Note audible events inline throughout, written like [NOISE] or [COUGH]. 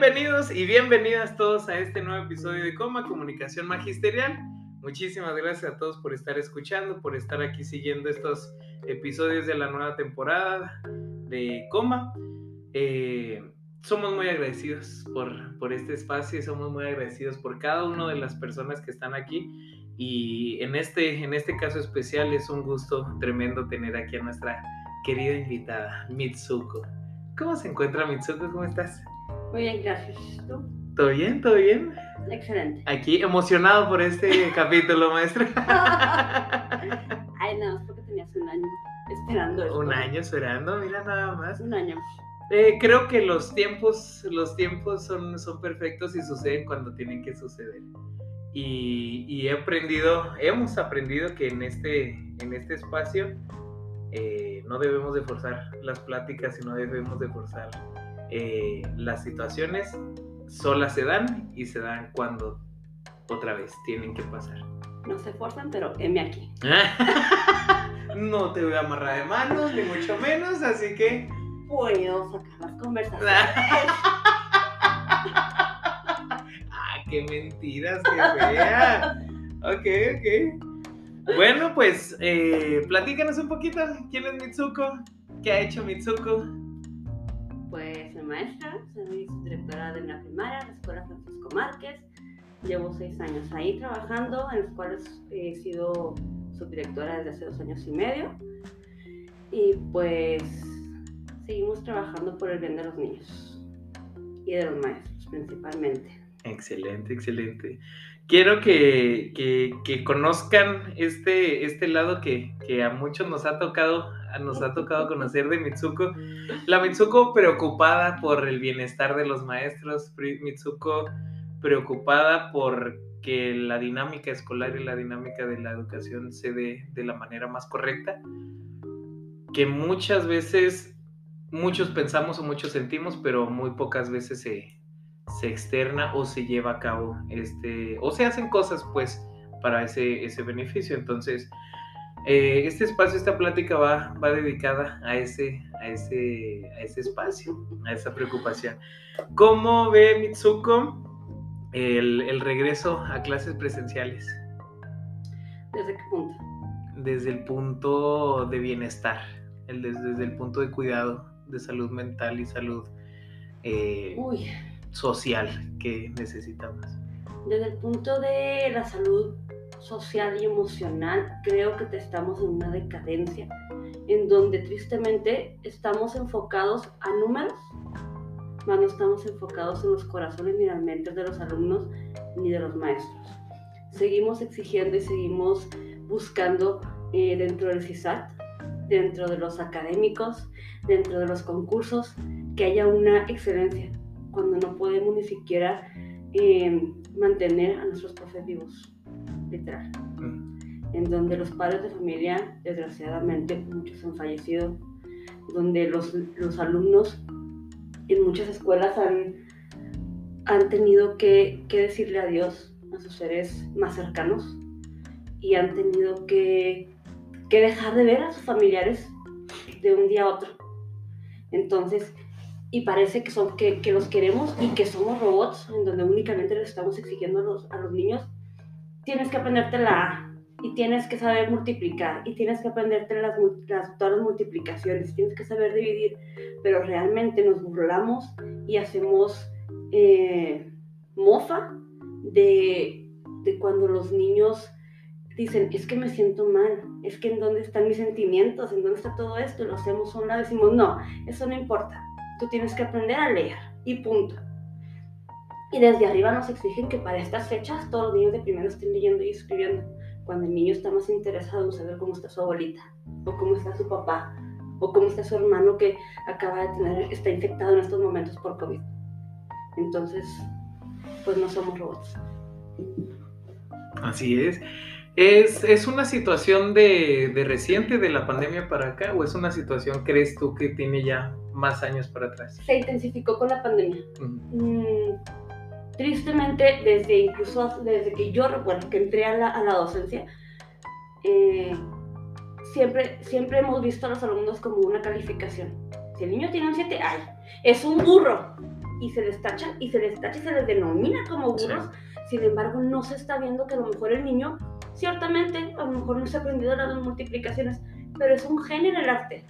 Bienvenidos y bienvenidas todos a este nuevo episodio de Coma Comunicación Magisterial. Muchísimas gracias a todos por estar escuchando, por estar aquí siguiendo estos episodios de la nueva temporada de Coma. Eh, somos muy agradecidos por, por este espacio y somos muy agradecidos por cada una de las personas que están aquí. Y en este, en este caso especial es un gusto tremendo tener aquí a nuestra querida invitada, Mitsuko. ¿Cómo se encuentra Mitsuko? ¿Cómo estás? Muy bien, gracias. ¿Tú? ¿Todo bien? ¿Todo bien? Excelente. Aquí emocionado por este [LAUGHS] capítulo, maestro. Ay, no, es porque tenías un año esperando esto. Un año esperando, mira nada más. Un año. Eh, creo que los tiempos, los tiempos son, son perfectos y suceden cuando tienen que suceder. Y, y he aprendido, hemos aprendido que en este, en este espacio eh, no debemos de forzar las pláticas y no debemos de forzar eh, las situaciones solas se dan y se dan cuando otra vez tienen que pasar. No se forzan, pero heme aquí. [LAUGHS] no te voy a amarrar de manos, ni mucho menos, así que... Puedo sacar las conversaciones. [LAUGHS] ah, qué mentiras, qué fea. ok, ok. Bueno, pues eh, platícanos un poquito. ¿Quién es Mitsuko? ¿Qué ha hecho Mitsuko? Pues maestra, soy directora de una primaria, la Escuela Francisco Márquez. Llevo seis años ahí trabajando, en los cuales he sido subdirectora desde hace dos años y medio. Y pues seguimos trabajando por el bien de los niños y de los maestros principalmente. Excelente, excelente. Quiero que, que, conozcan este, este lado que, que, a muchos nos ha tocado nos ha tocado conocer de Mitsuko. La Mitsuko preocupada por el bienestar de los maestros, Mitsuko preocupada por que la dinámica escolar y la dinámica de la educación se dé de la manera más correcta, que muchas veces muchos pensamos o muchos sentimos, pero muy pocas veces se, se externa o se lleva a cabo este, o se hacen cosas pues para ese, ese beneficio. Entonces, eh, este espacio, esta plática va, va dedicada a ese, a, ese, a ese espacio, a esa preocupación. ¿Cómo ve Mitsuko el, el regreso a clases presenciales? ¿Desde qué punto? Desde el punto de bienestar, el, desde, desde el punto de cuidado, de salud mental y salud eh, social que necesitamos. Desde el punto de la salud social y emocional, creo que estamos en una decadencia en donde tristemente estamos enfocados a números, más no estamos enfocados en los corazones ni las mentes de los alumnos ni de los maestros. Seguimos exigiendo y seguimos buscando eh, dentro del CISAT, dentro de los académicos, dentro de los concursos, que haya una excelencia, cuando no podemos ni siquiera eh, mantener a nuestros profes vivos literal, en donde los padres de familia, desgraciadamente, muchos han fallecido, donde los, los alumnos en muchas escuelas han, han tenido que, que decirle adiós a sus seres más cercanos y han tenido que, que dejar de ver a sus familiares de un día a otro. Entonces, y parece que, son, que, que, los queremos y que somos robots, en donde únicamente les estamos exigiendo a los, a los niños tienes que aprenderte la y tienes que saber multiplicar y tienes que aprenderte las, las, todas las multiplicaciones, tienes que saber dividir, pero realmente nos burlamos y hacemos eh, mofa de, de cuando los niños dicen, es que me siento mal, es que en dónde están mis sentimientos, en dónde está todo esto, lo hacemos a un lado, decimos, no, eso no importa, tú tienes que aprender a leer y punto. Y desde arriba nos exigen que para estas fechas todos los niños de primero estén leyendo y escribiendo, cuando el niño está más interesado en saber cómo está su abuelita, o cómo está su papá, o cómo está su hermano que acaba de tener, está infectado en estos momentos por COVID. Entonces, pues no somos robots. Así es. ¿Es, ¿Es, una situación de, de, reciente de la pandemia para acá o es una situación, crees tú, que tiene ya más años para atrás? Se intensificó con la pandemia. Mm, tristemente, desde incluso desde que yo recuerdo que entré a la, a la docencia, eh, siempre, siempre hemos visto a los alumnos como una calificación. Si el niño tiene un 7, ¡ay! Es un burro. Y se les tacha, y se les tacha y se les denomina como burros. Sin embargo, no se está viendo que a lo mejor el niño Ciertamente, a lo mejor no se aprendido las multiplicaciones, pero es un genio en el arte,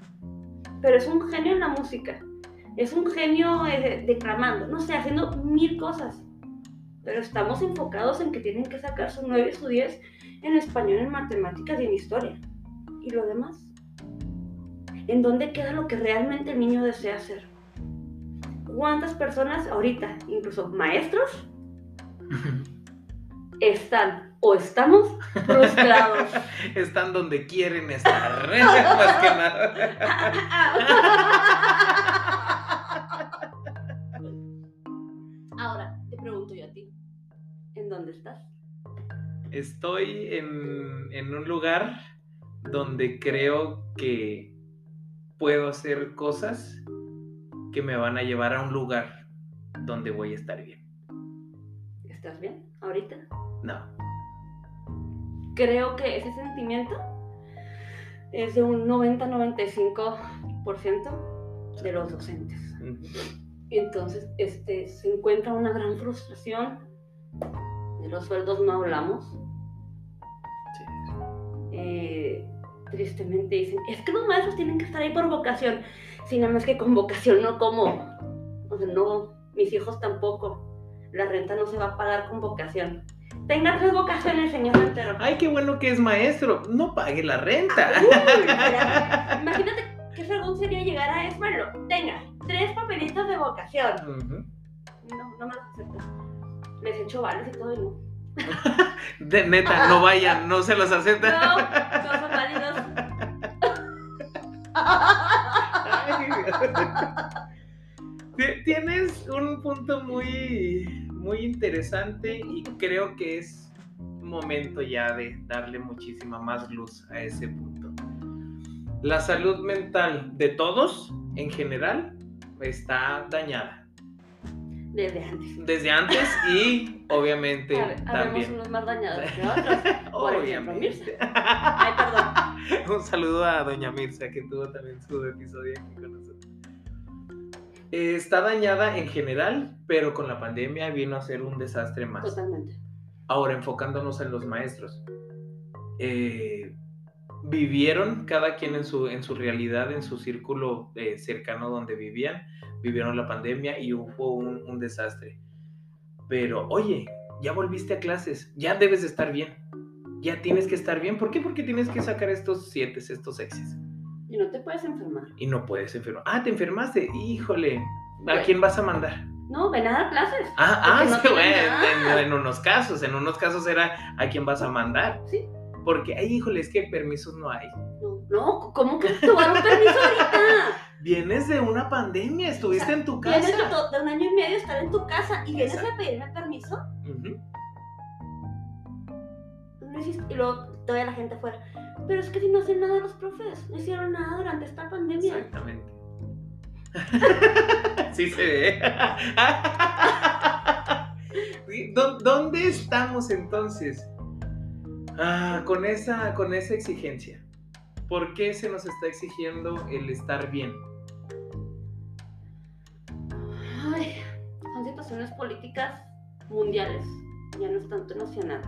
pero es un genio en la música, es un genio eh, declamando, no sé, haciendo mil cosas. Pero estamos enfocados en que tienen que sacar su 9 y su 10 en español, en matemáticas y en historia. ¿Y lo demás? ¿En dónde queda lo que realmente el niño desea hacer? ¿Cuántas personas ahorita, incluso maestros, [LAUGHS] están o estamos frustrados. [LAUGHS] Están donde quieren estar, [LAUGHS] más que nada. Ahora, te pregunto yo a ti, ¿en dónde estás? Estoy en, en un lugar donde creo que puedo hacer cosas que me van a llevar a un lugar donde voy a estar bien. ¿Estás bien ahorita? No creo que ese sentimiento es de un 90-95% de los docentes. Entonces, este, se encuentra una gran frustración. De los sueldos no hablamos. Eh, tristemente dicen, es que los maestros tienen que estar ahí por vocación. Si nada más que con vocación no como. O sea, no, mis hijos tampoco. La renta no se va a pagar con vocación. Tenga tres vocaciones, señor entero. Ay, qué bueno que es maestro. No pague la renta. [LAUGHS] imagínate qué fregón sería llegar a eso. tenga tres papelitos de vocación. No, no me los acepto. Les echo vales y todo y no. [LAUGHS] De neta, no vayan, no se los aceptan. No, no son válidos. [LAUGHS] Tienes un punto muy muy interesante y creo que es momento ya de darle muchísima más luz a ese punto. La salud mental de todos en general está dañada. Desde antes. Desde antes y obviamente también. unos más dañados que [LAUGHS] otros. obviamente. [LAUGHS] Ay, perdón. Un saludo a doña Mirza que tuvo también su episodio aquí con nosotros. Eh, está dañada en general, pero con la pandemia vino a ser un desastre más. Totalmente. Ahora, enfocándonos en los maestros. Eh, vivieron cada quien en su, en su realidad, en su círculo eh, cercano donde vivían, vivieron la pandemia y hubo un, un, desastre. Pero, oye, ya volviste a clases, ya debes de estar bien, ya tienes que estar bien. ¿Por qué? Porque tienes que sacar estos siete, estos exes. Y no te puedes enfermar. Y no puedes enfermar. Ah, te enfermaste. Híjole. ¿A quién vas a mandar? No, ven a dar clases. Ah, ah, sí, bueno, en, unos casos, en unos casos era a quién vas a mandar. Sí. Porque, ay, híjole, es que permisos no hay. No, no ¿cómo que van un permiso ahorita? Vienes de una pandemia, estuviste en tu casa. Vienes de, un año y medio estar en tu casa y vienes a pedirme permiso. y luego todavía la gente afuera. Pero es que si no hacen nada los profes, no hicieron nada durante esta pandemia. Exactamente. [LAUGHS] sí se ve. [LAUGHS] ¿Dónde estamos entonces? Ah, con, esa, con esa exigencia. ¿Por qué se nos está exigiendo el estar bien? Ay, son situaciones políticas mundiales, ya no es tanto nacional.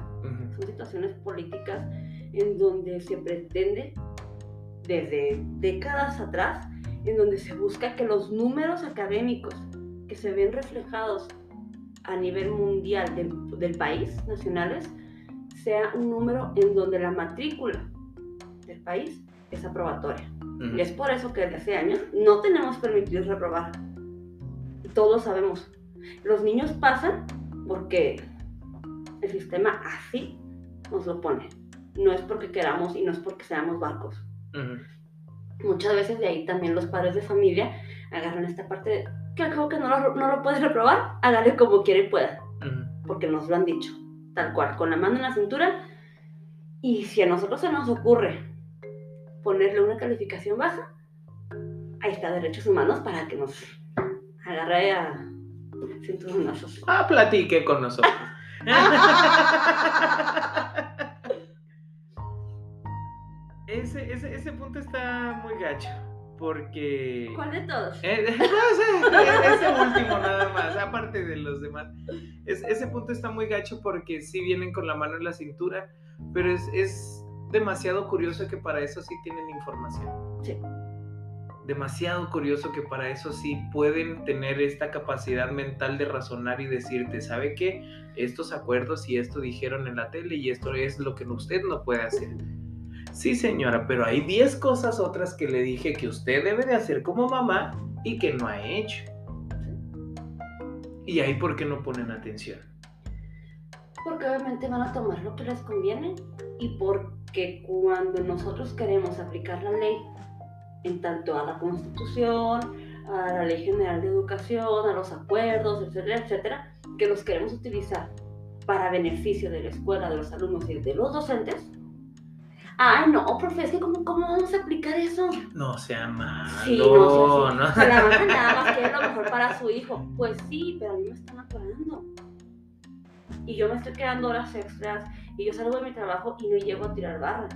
Son situaciones políticas en donde se pretende, desde décadas atrás, en donde se busca que los números académicos que se ven reflejados a nivel mundial del, del país, nacionales, sea un número en donde la matrícula del país es aprobatoria. Y es por eso que desde hace años no tenemos permitido reprobar. Todos sabemos. Los niños pasan porque el sistema así nos lo pone. No es porque queramos y no es porque seamos barcos. Muchas veces de ahí también los padres de familia agarran esta parte de que acabo que no lo, no lo puedes reprobar, hágale como quiere y pueda. Porque nos lo han dicho, tal cual, con la mano en la cintura. Y si a nosotros se nos ocurre ponerle una calificación baja, ahí está Derechos Humanos para que nos agarre a cinturonazos. Ah, platique con nosotros. [LAUGHS] [LAUGHS] ese, ese, ese punto está muy gacho. Porque. ¿Cuál de todos? Eh, [LAUGHS] ese último nada más, aparte de los demás. ese punto está muy gacho porque sí vienen con la mano en la cintura, pero es, es demasiado curioso que para eso sí tienen información. Sí. Demasiado curioso que para eso sí pueden tener esta capacidad mental de razonar y decirte, ¿sabe qué? Estos acuerdos y esto dijeron en la tele y esto es lo que usted no puede hacer. Sí, señora, pero hay 10 cosas otras que le dije que usted debe de hacer como mamá y que no ha hecho. ¿Y ahí por qué no ponen atención? Porque obviamente van a tomar lo que les conviene y porque cuando nosotros queremos aplicar la ley en tanto a la Constitución, a la Ley General de Educación, a los acuerdos, etcétera, etcétera, que los queremos utilizar para beneficio de la escuela, de los alumnos y de los docentes, Ay, no, profe, es que ¿cómo, cómo vamos a aplicar eso? No sea malo. Sí, no, no. Se la van nada más que es lo mejor para su hijo. Pues sí, pero a mí me están atorando. Y yo me estoy quedando horas extras y yo salgo de mi trabajo y no llego a tirar barra.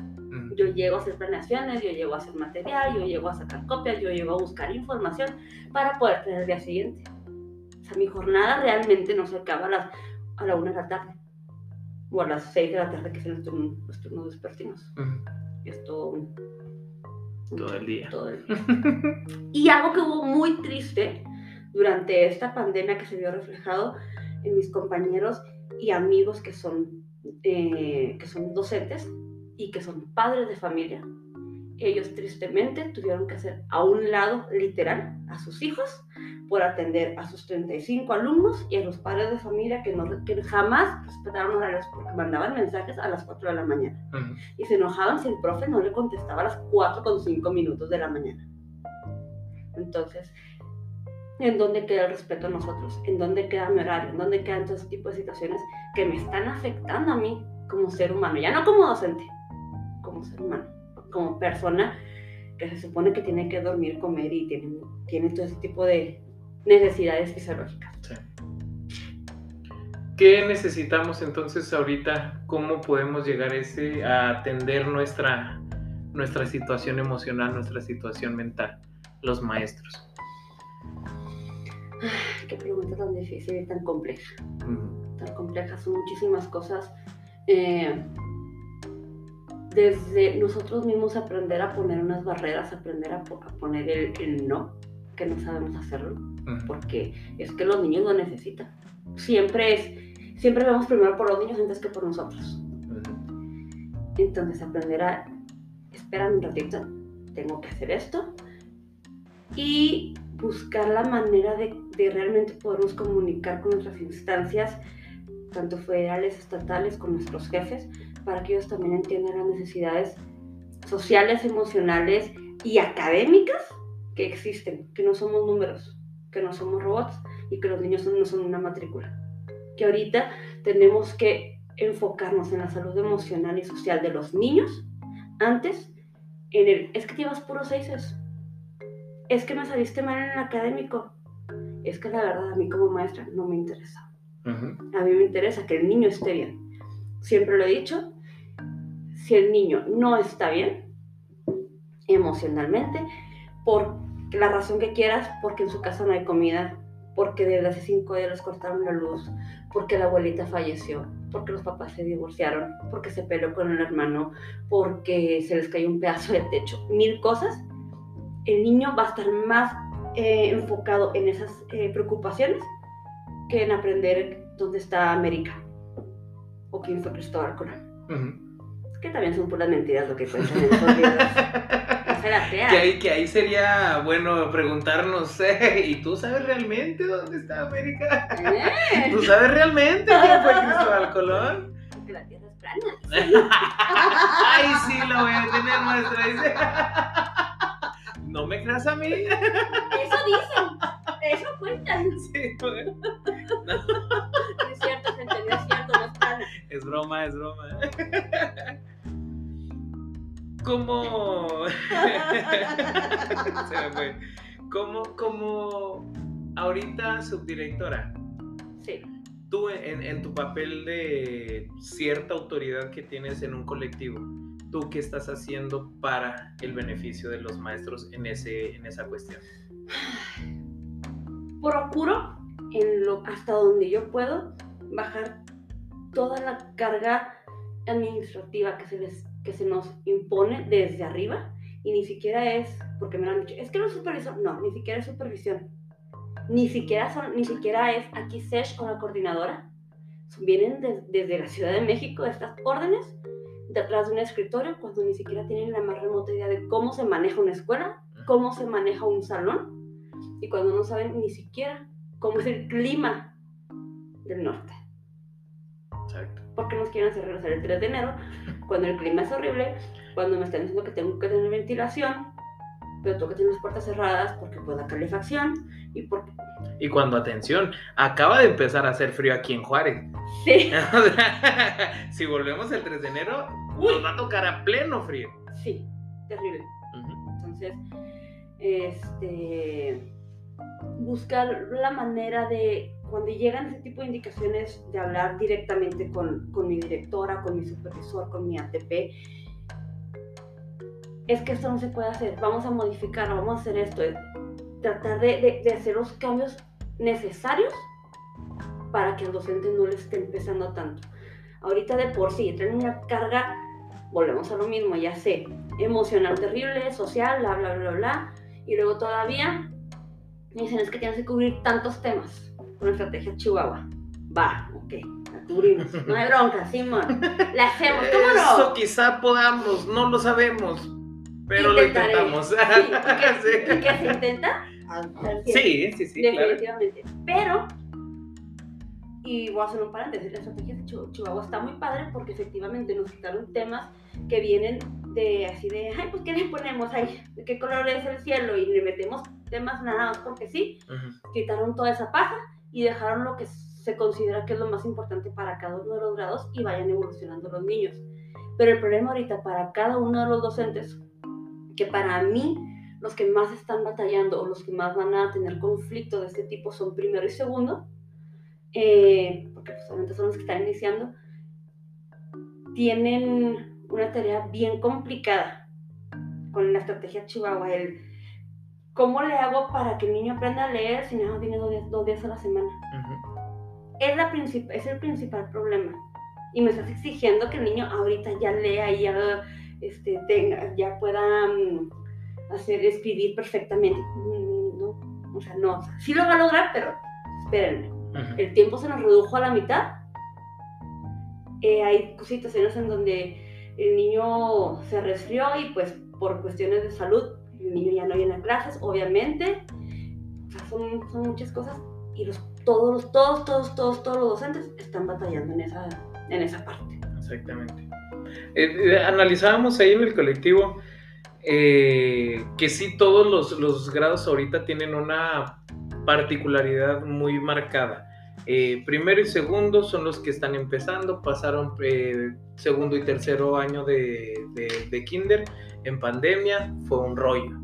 Yo llego a hacer planeaciones, yo llego a hacer material, yo llego a sacar copias, yo llego a buscar información para poder tener el día siguiente. O sea, mi jornada realmente no se acaba a, las, a la una de la tarde o a las 6 de la tarde, que son los turnos, vespertinos. Y es todo, todo el día. Todo el día. [LAUGHS] y algo que hubo muy triste durante esta pandemia que se vio reflejado en mis compañeros y amigos que son, eh, que son docentes y que son padres de familia, ellos tristemente tuvieron que hacer a un lado literal a sus hijos por atender a sus 35 alumnos y a los padres de familia que, no, que jamás respetaron horarios porque mandaban mensajes a las 4 de la mañana. Y se enojaban si el profe no le contestaba a las 4 con 5 minutos de la mañana. Entonces, ¿en dónde queda el respeto a nosotros? ¿En dónde queda mi horario? ¿En dónde quedan todo ese tipo de situaciones que me están afectando a mí como ser humano? Ya no como docente, como ser humano, como persona que se supone que tiene que dormir, comer y tiene, tiene todo ese tipo de, necesidades fisiológicas. Sí. ¿Qué necesitamos entonces ahorita? ¿Cómo podemos llegar a, ese, a atender nuestra, nuestra situación emocional, nuestra situación mental, los maestros? qué pregunta tan difícil y tan compleja. Tan compleja, son muchísimas cosas. Eh, desde nosotros mismos aprender a poner unas barreras, aprender a, poner el, no, que no sabemos hacerlo, porque es que los niños lo necesitan. Siempre es, siempre vemos primero por los niños antes que por nosotros. Entonces aprender a, esperar un ratito, tengo que hacer esto, y buscar la manera de, de realmente podernos comunicar con nuestras instancias, tanto federales, estatales, con nuestros jefes, para que ellos también entiendan las necesidades sociales, emocionales y académicas que existen, que no somos números, que no somos robots y que los niños no son una matrícula. Que ahorita tenemos que enfocarnos en la salud emocional y social de los niños antes en el, es que llevas puros seises, es que me saliste mal en el académico, es que la verdad a mí como maestra no me interesa. A mí me interesa que el niño esté bien. Siempre lo he dicho, si el niño no está bien emocionalmente, por la razón que quieras, porque en su casa no hay comida, porque desde hace cinco días les cortaron la luz, porque la abuelita falleció, porque los papás se divorciaron, porque se peleó con el hermano, porque se les cayó un pedazo de techo, mil cosas, el niño va a estar más eh, enfocado en esas eh, preocupaciones que en aprender dónde está América o quién fue Cristóbal Colón. Que también son puras mentiras lo que [LAUGHS] cuentan en esos libros. Que, ahí, que ahí sería bueno preguntarnos, [LAUGHS] eh, ¿y tú sabes realmente dónde está América? Eh. ¿Tú sabes realmente quién fue Cristóbal Colón? Porque la Tierra es plana. [LAUGHS] Ay, sí, lo voy a tener. Dice. [LAUGHS] No me creas a mí. Eso dicen. Eso cuentan. Sí, bueno. No. Es cierto, gente, no es cierto, no es plana. Es broma, es broma. ¿Cómo? [LAUGHS] Se me fue. ¿Cómo, cómo ahorita subdirectora? Sí. Tú en, en, tu papel de cierta autoridad que tienes en un colectivo, ¿tú qué estás haciendo para el beneficio de los maestros en, ese, en esa cuestión? Procuro, en lo, hasta donde yo puedo, bajar toda la carga administrativa que se les que se nos impone desde arriba y ni siquiera es, porque me lo han dicho, es que no es supervisor, no, ni siquiera es supervisión, ni siquiera, son, ni siquiera es aquí SESH con la coordinadora, vienen desde la Ciudad de México estas órdenes detrás de un escritorio cuando ni siquiera tienen la más remota idea de cómo se maneja una escuela, cómo se maneja un salón y cuando no saben ni siquiera cómo es el clima del norte. Porque nos quieren hacer regresar el 3 de enero cuando el clima es horrible, cuando me están diciendo que tengo que tener ventilación, pero tengo que tener las puertas cerradas porque puedo dar calefacción y porque... Y cuando, atención, acaba de empezar a hacer frío aquí en Juárez. Sí. [LAUGHS] si volvemos el 3 de enero, nos va a tocar a pleno frío. Sí, terrible. Entonces, este buscar la manera de, cuando llegan ese tipo de indicaciones, de hablar directamente con, con mi directora, con mi supervisor, con mi ATP, es que esto no se puede hacer, vamos a modificarlo, vamos a hacer esto, tratar de, hacer los cambios necesarios para que al docente no le esté empezando tanto. Ahorita de por sí, traen una carga, volvemos a lo mismo, ya sé, emocional terrible, social, bla, bla, bla, bla, y luego todavía dicen, es que tienes que cubrir tantos temas la estrategia Chihuahua. Va, ok, la cubrimos. No hay bronca, Simón. La hacemos, ¿cómo no? Eso quizá podamos, no lo sabemos, pero lo intentamos. [LAUGHS] Sí, ¿y qué, se intenta? Sí, sí, sí. Definitivamente. Pero, y voy a hacer un paréntesis, la estrategia de Chihuahua está muy padre porque efectivamente nos quitaron temas que vienen de así de, ay, pues ¿qué le ponemos ahí? ¿De qué color es el cielo? Y le metemos temas nada más porque sí. Quitaron toda esa paja y dejaron lo que se considera que es lo más importante para cada uno de los grados y vayan evolucionando los niños. Pero el problema ahorita para cada uno de los docentes, que para mí los que más están batallando o los que más van a tener conflicto de este tipo son primero y segundo, eh, porque justamente son los que están iniciando, tienen una tarea bien complicada con la estrategia Chihuahua. El, ¿Cómo le hago para que el niño aprenda a leer si no viene dos días, a la semana? es, la es el principal problema. Y me estás exigiendo que el niño ahorita ya lea y ya, este, tenga, ya pueda mm, hacer, escribir perfectamente. Mm, no, o sea, no. Sí lo va a lograr, pero espérenme. El tiempo se nos redujo a la mitad. Eh, hay situaciones en donde el niño se resfrió y pues por cuestiones de salud niño ya no viene a clases, obviamente. son, son, muchas cosas y los, todos, todos, todos, todos, todos los docentes están batallando en esa, en esa parte. Exactamente. Eh, eh, analizábamos ahí en el colectivo eh, que sí todos los, los grados ahorita tienen una particularidad muy marcada. Eh, primero y segundo son los que están empezando, pasaron eh, segundo y tercero año de, de, kinder en pandemia, fue un rollo.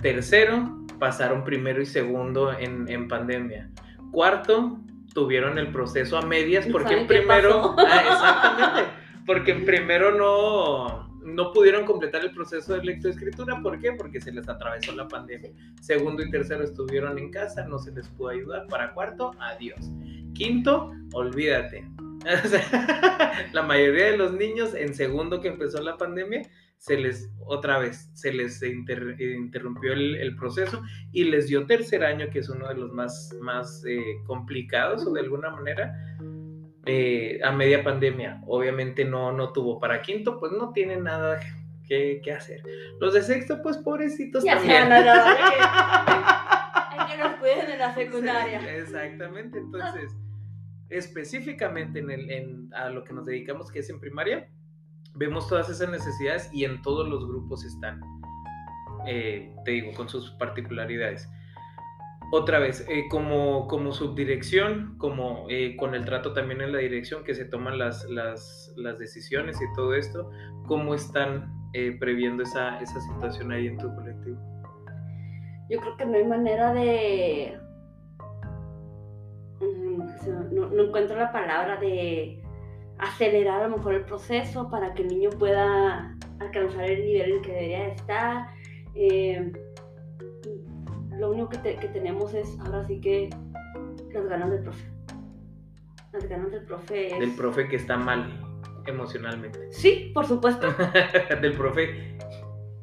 Tercero, pasaron primero y segundo en, en pandemia. Cuarto, tuvieron el proceso a medias porque en primero, ah, exactamente, porque en primero no, no pudieron completar el proceso de lectoescritura. ¿Por qué? Porque se les atravesó la pandemia. Segundo y tercero estuvieron en casa, no se les pudo ayudar. Para cuarto, adiós. Quinto, olvídate. [LAUGHS] [LAUGHS] la mayoría de los niños en segundo que empezó la pandemia se les, otra vez, se les interrumpió el, proceso y les dio tercer año, que es uno de los más, más eh, complicados o de alguna manera, eh, a media pandemia. Obviamente no, no tuvo. Para quinto, pues no tiene nada que, hacer. Los de sexto, pues pobrecitos ya también. [LAUGHS] que nos cuiden en la secundaria. exactamente, entonces, específicamente en, el, en a lo que nos dedicamos, que es en primaria, vemos todas esas necesidades y en todos los grupos están, eh, te digo, con sus particularidades. Otra vez, eh, como, como subdirección, como eh, con el trato también en la dirección que se toman las, las, decisiones y todo esto, ¿cómo están previendo esa, esa situación ahí en tu colectivo? Yo creo que no hay manera de... Mm, no, encuentro la palabra de acelerar a lo mejor el proceso para que el niño pueda alcanzar el nivel en que debería estar. Lo único que, tenemos es ahora sí que las ganas del profe. Las ganas del profe. Del profe que está mal emocionalmente. Sí, por supuesto. [LAUGHS] del profe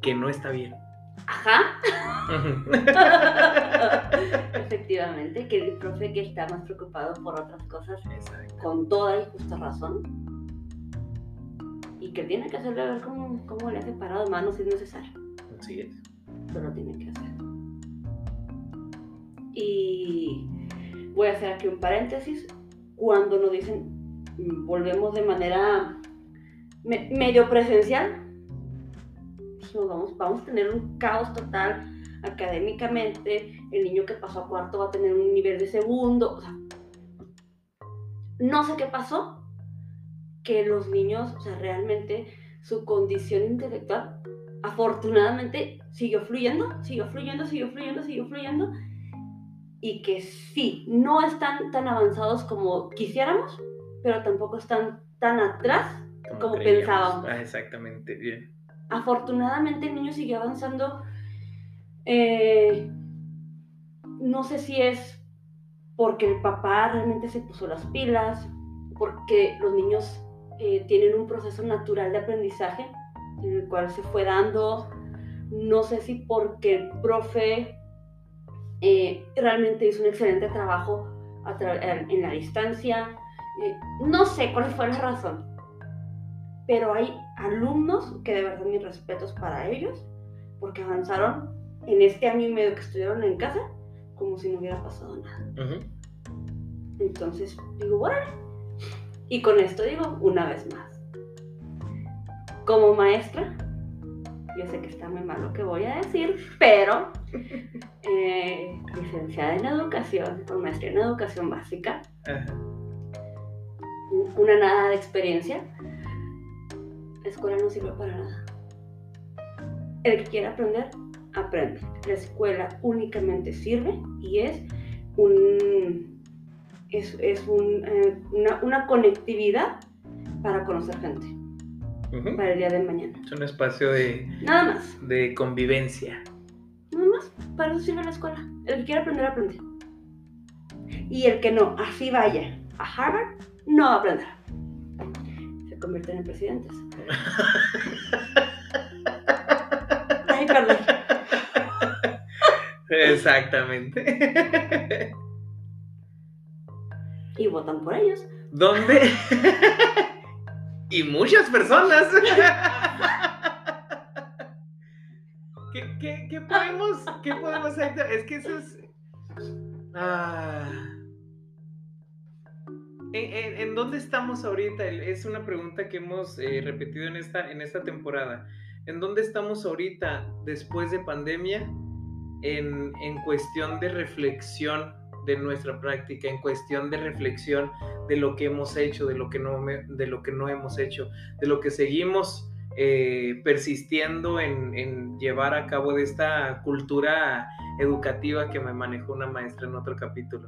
que no está bien. Ajá. [LAUGHS] Efectivamente, que el profe que está más preocupado por otras cosas, con toda y justa razón, y que tiene que hacerle ver cómo, cómo le ha separado manos si es necesario. Así es. Pero lo tiene que hacer. Y voy a hacer aquí un paréntesis. Cuando nos dicen, volvemos de manera medio presencial, vamos, vamos a tener un caos total académicamente, el niño que pasó a cuarto va a tener un nivel de segundo, no sé qué pasó, que los niños, o sea, realmente su condición intelectual, afortunadamente, siguió fluyendo, siguió fluyendo, siguió fluyendo, siguió fluyendo, y que sí, no están tan avanzados como quisiéramos, pero tampoco están tan atrás como, pensábamos. Ah, exactamente, bien. Afortunadamente el niño sigue avanzando eh, no sé si es porque el papá realmente se puso las pilas, porque los niños eh, tienen un proceso natural de aprendizaje en el cual se fue dando, no sé si porque el profe eh, realmente hizo un excelente trabajo en la distancia, no sé cuál fue la razón, pero hay alumnos que de verdad mis respetos para ellos, porque avanzaron en este año y medio que estuvieron en casa como si no hubiera pasado nada. Entonces digo, bueno, y con esto digo una vez más, como maestra, yo sé que está muy mal lo que voy a decir, pero eh, licenciada en educación, con maestría en educación básica, una nada de experiencia, la escuela no sirve para nada. El que quiera aprender, aprende. La escuela únicamente sirve y es un es, es un, eh, una, una, conectividad para conocer gente para el día de mañana. Es un espacio de nada más de convivencia. Nada más, para eso sirve la escuela. El que quiera aprender aprende. Y el que no, así vaya a Harvard, no va a aprender. Se convierten en presidentes. [LAUGHS] Ay, perdón. Exactamente. Y votan por ellos. ¿Dónde? [LAUGHS] y muchas personas. [LAUGHS] ¿Qué, podemos, ¿Qué podemos hacer? Es que eso es... Ah. ¿En, dónde estamos ahorita? Es una pregunta que hemos eh, repetido en esta, en esta temporada. ¿En dónde estamos ahorita después de pandemia? en, cuestión de reflexión de nuestra práctica, en cuestión de reflexión de lo que hemos hecho, de lo que no, de lo que no hemos hecho, de lo que seguimos eh, persistiendo en, llevar a cabo de esta cultura educativa que me manejó una maestra en otro capítulo.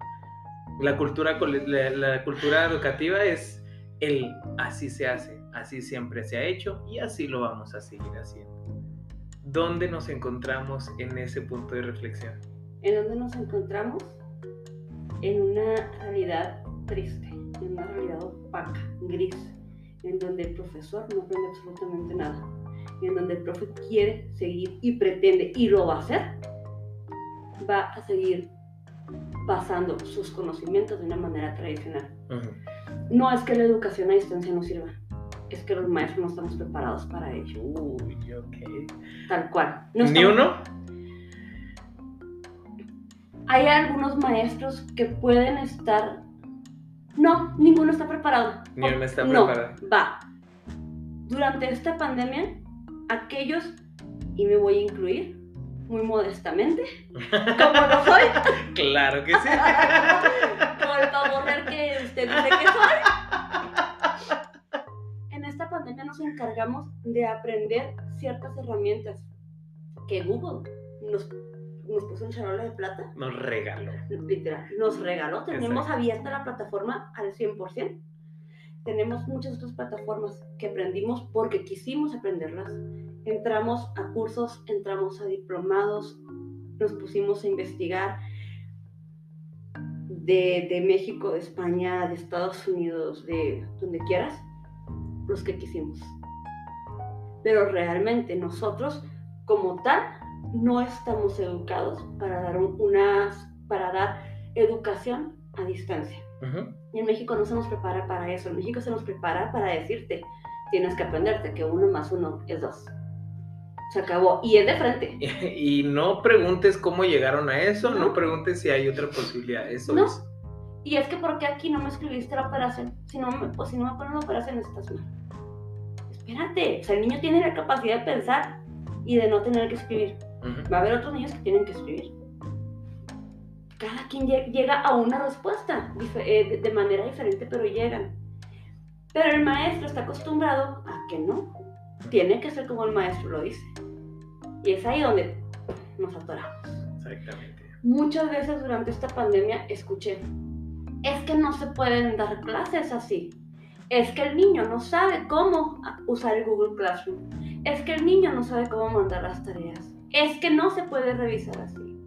La cultura, la, cultura educativa es el así se hace, así siempre se ha hecho y así lo vamos a seguir haciendo. ¿Dónde nos encontramos en ese punto de reflexión? ¿En dónde nos encontramos? En una realidad triste, en una realidad opaca, gris, en donde el profesor no aprende absolutamente nada, y en donde el profe quiere seguir y pretende y lo va a hacer, va a seguir pasando sus conocimientos de una manera tradicional. No es que la educación a distancia no sirva, es que los maestros no estamos preparados para ello. Uy, ok. Tal cual. ¿Ni uno? Hay algunos maestros que pueden estar... No, ninguno está preparado. Ni uno está no, preparado. va. Durante esta pandemia, aquellos, y me voy a incluir, muy modestamente, como lo soy. [LAUGHS] claro que sí. [LAUGHS] Como el pavo que usted dice que soy. En esta pandemia nos encargamos de aprender ciertas herramientas que Google nos, nos puso en charola de plata. Nos regaló. Literal, nos regaló. Tenemos Exacto. abierta la plataforma al 100%. Tenemos muchas otras plataformas que aprendimos porque quisimos aprenderlas. Entramos a cursos, entramos a diplomados, nos pusimos a investigar de, de México, de España, de Estados Unidos, de donde quieras, los que quisimos. Pero realmente nosotros, como tal, no estamos educados para dar un- unas, para dar educación a distancia. Y en México no se nos prepara para eso. En México se nos prepara para decirte, tienes que aprenderte que uno más uno es dos. Se acabó. Y es de frente. [LAUGHS] Y no preguntes cómo llegaron a eso, no, No. preguntes si hay otra posibilidad. Eso No. es. Y es que ¿por qué aquí no me escribiste la operación? Si no me, pues, si no me ponen la operación estás mal. Espérate. O sea, el niño tiene la capacidad de pensar y de no tener que escribir. Ujú. Va a haber otros niños que tienen que escribir. Cada quien lle- llega a una respuesta eh, de manera diferente, pero llegan. Pero el maestro está acostumbrado a que no. Tiene que ser como el maestro lo dice. Y es ahí donde nos atoramos. Exactamente. Muchas veces durante esta pandemia escuché, es que no se pueden dar clases así. Es que el niño no sabe cómo usar el Google Classroom. Es que el niño no sabe cómo mandar las tareas. Es que no se puede revisar así.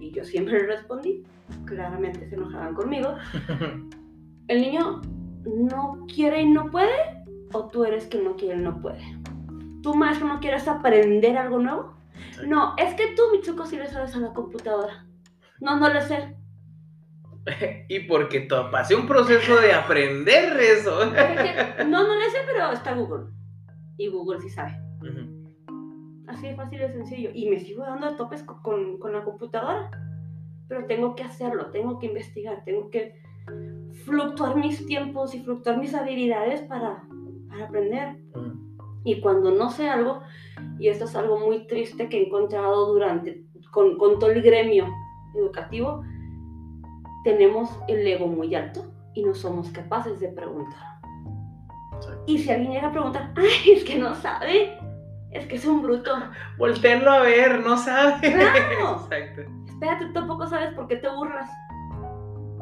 Y yo siempre le respondí, claramente se enojaban conmigo. [LAUGHS] El niño no quiere y no puede, o tú eres quien no quiere y no puede. ¿Tú maestro no quieres aprender algo nuevo? No, es que tú, Mitsuko, sí le sabes a la computadora. No, no le sé. [LAUGHS] y porque pasé un proceso de aprender eso. [LAUGHS] No, no le sé, pero está Google. Y Google sí sabe. Así de fácil y sencillo. Y me sigo dando a topes co- con, con la computadora. Pero tengo que hacerlo, tengo que investigar, tengo que fluctuar mis tiempos y fluctuar mis habilidades para, para aprender. Ujú. Y cuando no sé algo, y esto es algo muy triste que he encontrado durante, con, con todo el gremio educativo, tenemos el ego muy alto y no somos capaces de preguntar. Y si alguien llega a preguntar, ay, es que no sabe, es que es un bruto. Voltéenlo a ver, no sabe. [LAUGHS] Claro. Exacto. Espérate, tú tampoco sabes por qué te burlas.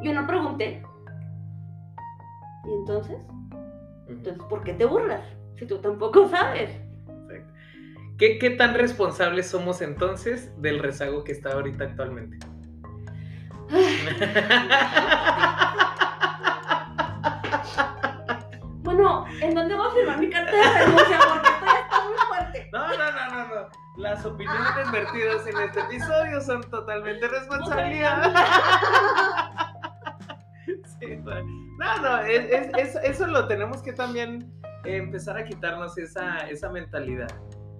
Yo no pregunté. ¿Y entonces? Entonces, ¿por qué te burlas? Si tú tampoco sabes. Exacto. ¿Qué, ¿Qué tan responsables somos entonces del rezago que está ahorita actualmente? Bueno, ¿en dónde voy a firmar mi carta de renuncia? Porque muy fuerte. No, no, no, no, no. Las opiniones vertidas en este episodio son totalmente responsabilidad. Sí, no, no, es- es- es- eso lo tenemos que también empezar a quitarnos esa, esa mentalidad.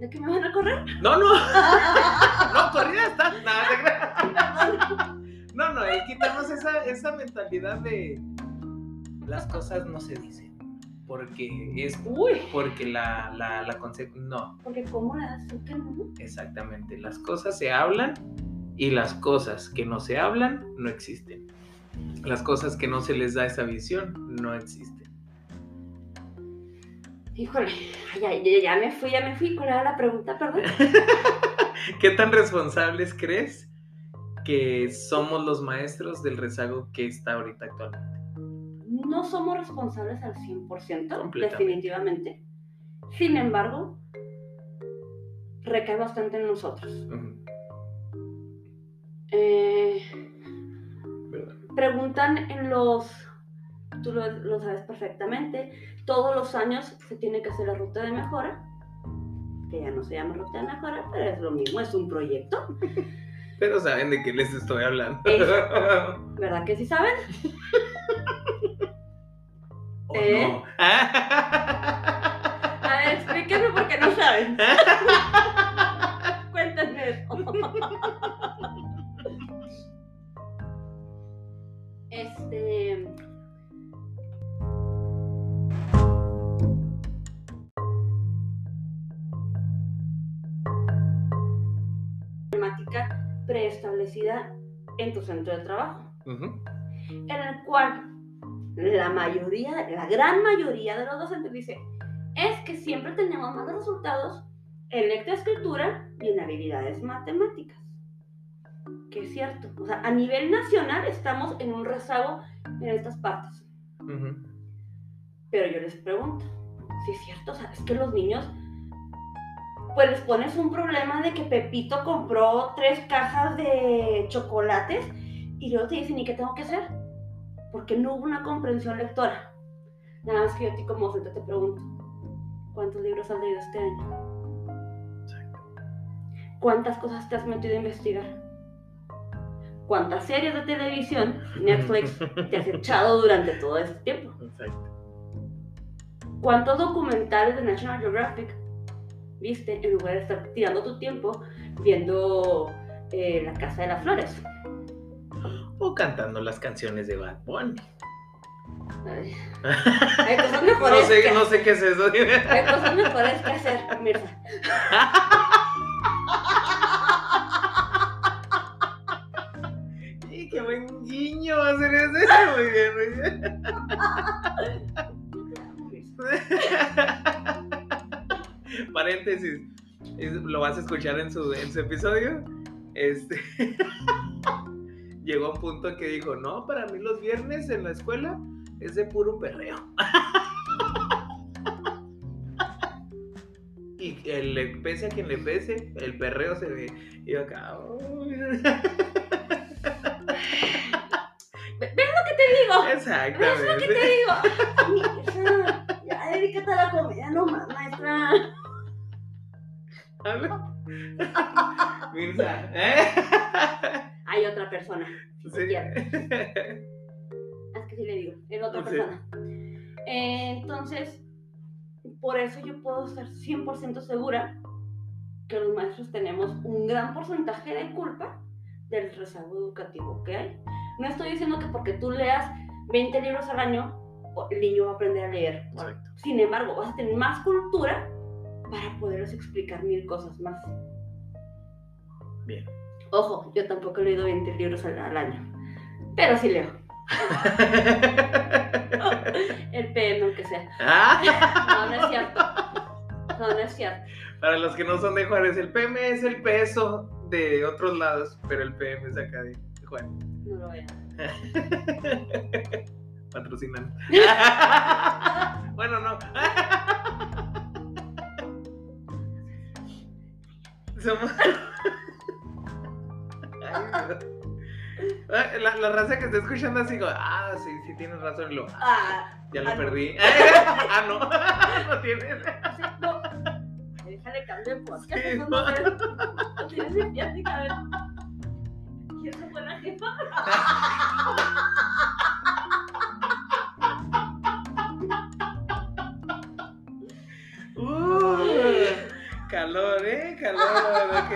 ¿De qué me van a correr? No, no, no, corrida está. Nada. No, no, quitarnos esa, esa mentalidad de las cosas no se dicen. Porque es Uy, porque la, la, la No, porque ¿cómo tú que no? exactamente. Las cosas se hablan y las cosas que no se hablan no existen. Las cosas que no se les da esa visión no existen. Híjole, ya, ya, ya me fui, ya me fui. ¿Cuál era la pregunta, perdón? [LAUGHS] ¿Qué tan responsables crees que somos los maestros del rezago que está ahorita actualmente? No somos responsables al 100%, Completamente. definitivamente. Sin embargo, recae bastante en nosotros. Eh, preguntan en los, tú lo, lo sabes perfectamente, todos los años se tiene que hacer la ruta de mejora, que ya no se llama ruta de mejora, pero es lo mismo, es un proyecto, [LAUGHS] Pero saben de qué les estoy hablando. ¿verdad que sí saben? [LAUGHS] ¿O ¿Eh? no? [LAUGHS] A ver, explíquenme por qué no saben. [LAUGHS] Cuéntenme eso. [LAUGHS] Este. Temática preestablecida en tu centro de trabajo, en el cual la mayoría, la gran mayoría de los docentes dice, es que siempre tenemos más resultados en lectoescritura y en habilidades matemáticas. Que es cierto. O sea, a nivel nacional estamos en un rezago en estas partes. Pero yo les pregunto, si es cierto, o sea, es que los niños, pues les pones un problema de que Pepito compró tres cajas de chocolates y luego te dicen, ¿y qué tengo que hacer? Porque no hubo una comprensión lectora. Nada más que yo a ti como docente te pregunto, ¿cuántos libros has leído este año? ¿Cuántas cosas te has metido a investigar? ¿Cuántas series de televisión, Netflix, [LAUGHS] te has echado durante todo este tiempo? Exacto. ¿Cuántos documentales de National Geographic viste en lugar de estar tirando tu tiempo viendo eh, La Casa de las Flores? O cantando las canciones de Bad Bunny. Ay, [LAUGHS] hay cosas mejores No sé, que, no sé qué es eso. hay cosas mejores que hacer, Mirza. [LAUGHS] Y qué buen guiño va a ser ese. Muy bien, muy bien. [LAUGHS] Paréntesis. es- Lo vas a escuchar en su, en su episodio. Este. Llegó a un punto en que dijo: No, para mí los viernes en la escuela es de puro perreo. [LAUGHS] Y el, le pese a quien le pese, el perreo se ve. Y yo acá. "Uy". ¿Ves lo que te digo? ¿Ves lo que te Exactamente. digo? Ya dedícate a la comedia nomás, maestra. [LAUGHS] [LAUGHS] Mirza. ¿eh? Hay otra persona. Sí. [LAUGHS] Es que sí le digo, es otra Sí. persona. Eh, entonces, por eso yo puedo estar 100% segura que los maestros tenemos un gran porcentaje de culpa del rezago educativo que hay. No estoy diciendo que porque tú leas 20 libros al año, el niño va a aprender a leer. Exacto. Sin embargo, vas a tener más cultura para poderles explicar mil cosas más. Bien. Ojo, yo tampoco he leído 20 libros al, al año, pero sí leo. [LAUGHS] El PM, aunque sea. Ah, No, no es cierto. No, no es cierto. Para los que no son de Juárez, el PM es el peso de otros lados, pero el PM es acá de Juárez. No lo veo. [LAUGHS] Patrocinan. [LAUGHS] bueno, no. Somos. Ay, no. Ah, La, la raza que está escuchando así, como, ah, sí, sí tienes razón, lo, Ah, ya lo ah, no. perdí. [LAUGHS] ah, no, [LAUGHS] no tienes. sí, no. Déjale cambiar el podcast. Sí, eso no es- no tienes ni plática, a ver. ¿Quién se fue la jefa? [LAUGHS] calor, ¿eh? Calor, ¿ok?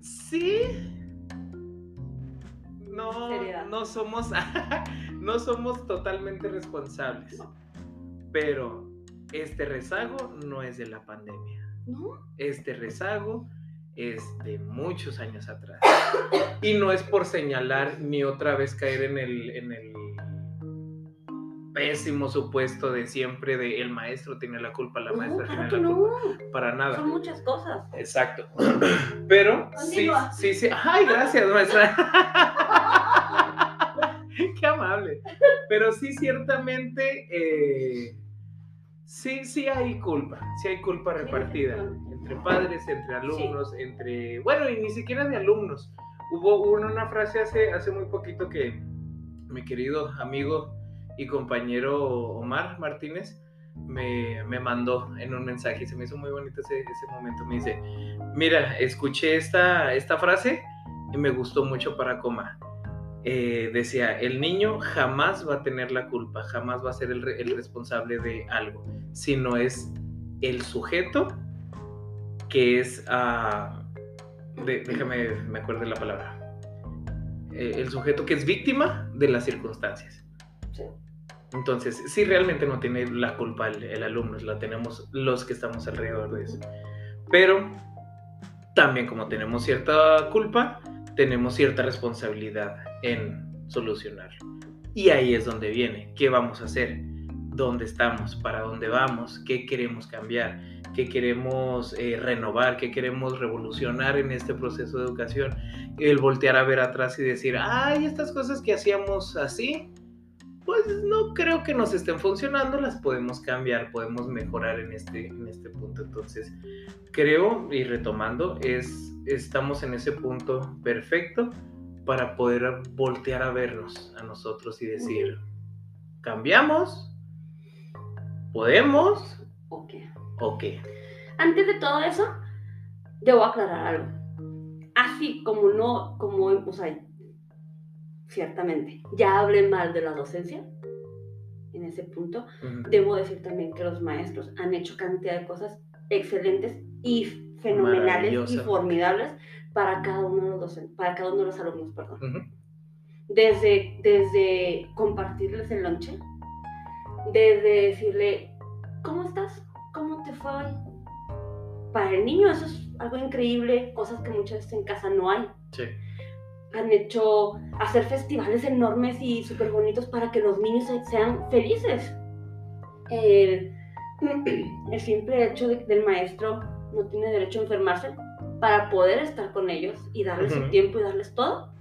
Sí. No, Seriedad. no somos, [LAUGHS] no somos totalmente responsables. Pero este rezago no es de la pandemia. No. Este rezago es de muchos años atrás. Y no es por señalar ni otra vez caer en el, en el pésimo supuesto de siempre de el maestro tiene la culpa, la No, maestra claro tiene la culpa. no. Para nada. Son muchas cosas. Exacto. Pero sí, Continúa. sí, sí. Ay, gracias, maestra. [LAUGHS] qué amable. Pero sí, ciertamente, eh, sí, sí hay culpa, sí hay culpa repartida entre padres, entre alumnos, entre, bueno, y ni siquiera de alumnos. Hubo una frase hace, hace muy poquito que mi querido amigo y compañero Omar Martínez me, me, mandó en un mensaje y se me hizo muy bonito ese, ese momento. Me dice, mira, escuché esta, esta frase y me gustó mucho para coma. Eh, decía, el niño jamás va a tener la culpa, jamás va a ser el, el responsable de algo, sino es el sujeto que es, uh, déjame, me acuerdo la palabra, eh, el sujeto que es víctima de las circunstancias. Sí. Entonces, sí, realmente no tiene la culpa el, el, alumno, la tenemos los que estamos alrededor de eso. Pero también como tenemos cierta culpa, tenemos cierta responsabilidad en solucionarlo. Y ahí es donde viene, ¿qué vamos a hacer? ¿Dónde estamos? ¿Para dónde vamos? ¿Qué queremos cambiar? ¿Qué queremos eh, renovar? ¿Qué queremos revolucionar en este proceso de educación? El voltear a ver atrás y decir, ay, estas cosas que hacíamos así, pues no creo que nos estén funcionando, las podemos cambiar, podemos mejorar en este, en este punto. Entonces, creo, y retomando, es, estamos en ese punto perfecto para poder voltear a vernos a nosotros y decir, ¿cambiamos? ¿Podemos? ¿O qué? ¿O qué? Antes de todo eso, debo aclarar algo. Así como no, como, o sea, ciertamente. Ya hablé mal de la docencia en ese punto. Debo decir también que los maestros han hecho cantidad de cosas excelentes y fenomenales y formidables para cada uno de los, para cada uno de los alumnos, perdón. desde, desde compartirles el lonche, desde decirle, ¿cómo estás? ¿Cómo te fue hoy? Para el niño eso es algo increíble, cosas que muchas veces en casa no hay. Sí han hecho hacer festivales enormes y súper bonitos para que los niños sean felices. El, [CLEARS THROAT] el simple hecho de, del maestro no tiene derecho a enfermarse para poder estar con ellos y darles su tiempo y darles todo.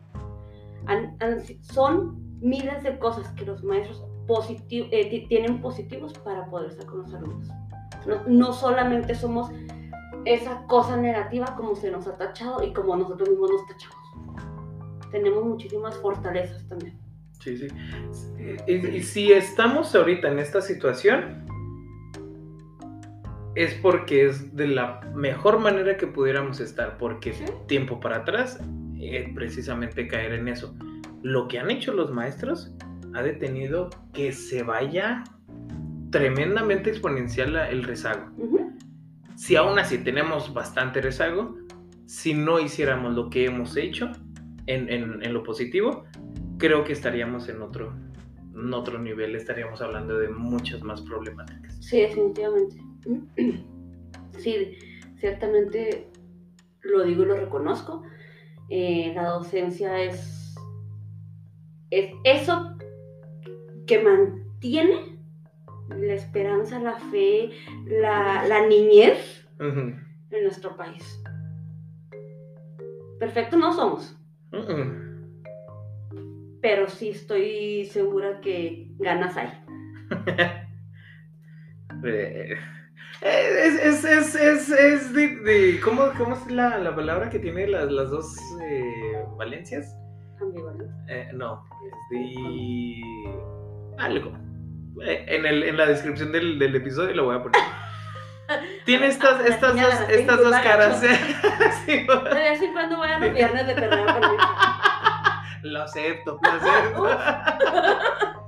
son miles de cosas que los maestros eh, tienen positivos para poder estar con los alumnos. No, no solamente somos esa cosa negativa como se nos ha tachado y como nosotros mismos nos tachamos tenemos muchísimas fortalezas también. Sí, sí. Y, si estamos ahorita en esta situación, es porque es de la mejor manera que pudiéramos estar, porque tiempo para atrás, es precisamente caer en eso. Lo que han hecho los maestros ha detenido que se vaya tremendamente exponencial el rezago. Si aún así tenemos bastante rezago, si no hiciéramos lo que hemos hecho, en, lo positivo, creo que estaríamos en otro, en otro nivel, estaríamos hablando de muchas más problemáticas. Sí, definitivamente. [CLEARS THROAT] Sí, ciertamente lo digo y lo reconozco. Eh, la docencia es, es eso que mantiene la esperanza, la fe, la, niñez en nuestro país. Perfecto no somos. Pero sí estoy segura que ganas hay. [LAUGHS] es, es, es, es, de, ¿cómo, ¿cómo, es la, la, palabra que tiene las, las dos eh, valencias? Eh, no, es de algo. Eh, en, el, en la descripción del, del episodio lo voy a poner. Tiene estas, estas, dos, estas dos caras. [LAUGHS] sí, de vez en cuando voy a los viernes de perreo [LAUGHS] Lo acepto, lo acepto.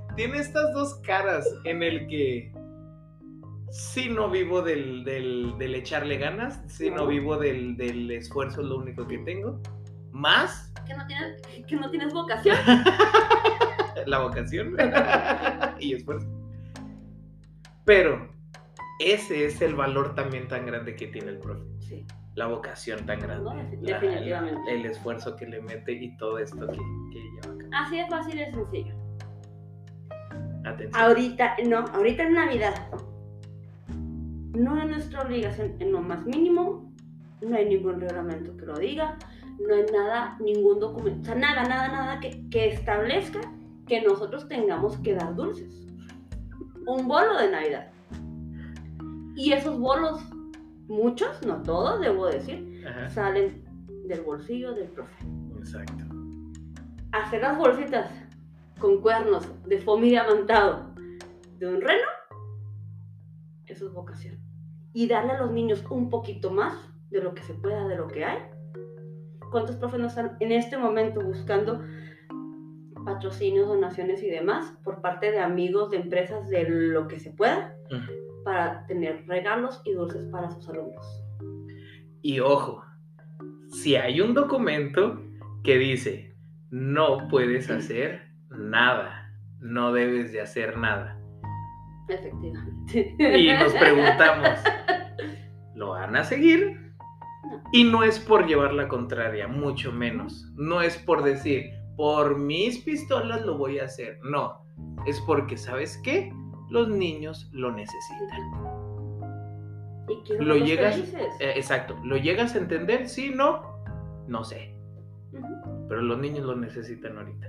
[LAUGHS] Tiene estas dos caras en el que sí no vivo del, del, del echarle ganas, sí no, vivo del, del, esfuerzo, es lo único que tengo. Más. Que no tienes, que no tienes vocación. La vocación y esfuerzo. Pero ese es el valor también tan grande que tiene el profe. Sí. La vocación tan grande. definitivamente. el esfuerzo que le mete y todo esto que, que lleva acá. Así es fácil y sencillo. Atención. Ahorita, no, ahorita en Navidad. No es nuestra obligación en lo más mínimo. No hay ningún reglamento que lo diga. No hay nada, ningún documento. O sea, nada, nada, nada que, que establezca que nosotros tengamos que dar dulces. Un bolo de Navidad. Y esos bolos, muchos, no todos, debo decir, Ajá. salen del bolsillo del profe. Exacto. Hacer las bolsitas con cuernos de foamy diamantado de un reno, eso es vocación. Y darle a los niños un poquito más de lo que se pueda, de lo que hay. ¿Cuántos profes no están en este momento buscando patrocinios, donaciones y demás por parte de amigos, de empresas, de lo que se pueda. Para tener regalos y dulces para sus alumnos? Y ojo, si hay un documento que dice no puedes hacer nada, no debes de hacer nada. Efectivamente. Y nos preguntamos, [LAUGHS] ¿lo van a seguir? Y no es por llevar la contraria, mucho menos. No es por decir, por mis pistolas lo voy a hacer. No, es porque, ¿sabes qué? Los niños lo necesitan. Y Lo llegas, eh, exacto, ¿lo llegas a entender? Sí, no, no sé. Pero los niños lo necesitan ahorita.